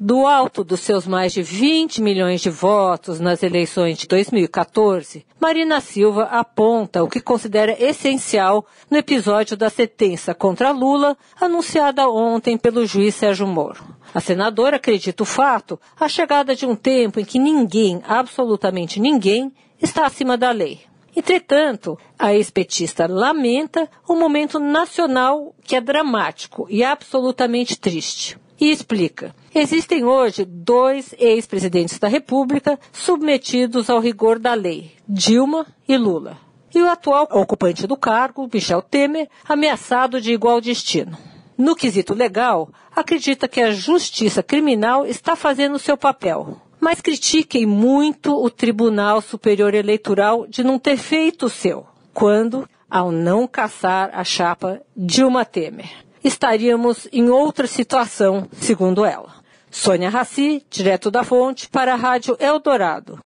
Do alto dos seus mais de 20 milhões de votos nas eleições de 2014, Marina Silva aponta o que considera essencial no episódio da sentença contra Lula, anunciada ontem pelo juiz Sérgio Moro. A senadora acredita o fato a chegada de um tempo em que ninguém, absolutamente ninguém, está acima da lei. Entretanto, a ex-petista lamenta o momento nacional que é dramático e absolutamente triste e explica. Existem hoje dois ex-presidentes da República submetidos ao rigor da lei, Dilma e Lula. E o atual ocupante do cargo, Michel Temer, ameaçado de igual destino. No quesito legal, acredita que a justiça criminal está fazendo seu papel, mas critiquem muito o Tribunal Superior Eleitoral de não ter feito o seu, quando, ao não caçar a chapa Dilma Temer estaríamos em outra situação, segundo ela. Sônia Raci, direto da fonte, para a Rádio Eldorado.